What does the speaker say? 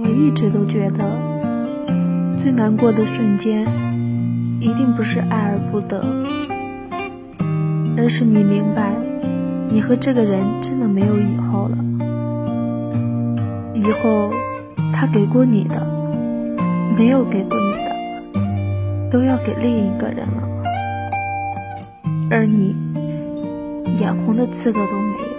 我一直都觉得最难过的瞬间一定不是爱而不得而是你明白你和这个人真的没有以后了。以后他给过你的没有给过你的都要给另一个人了。而你眼红的资格都没有。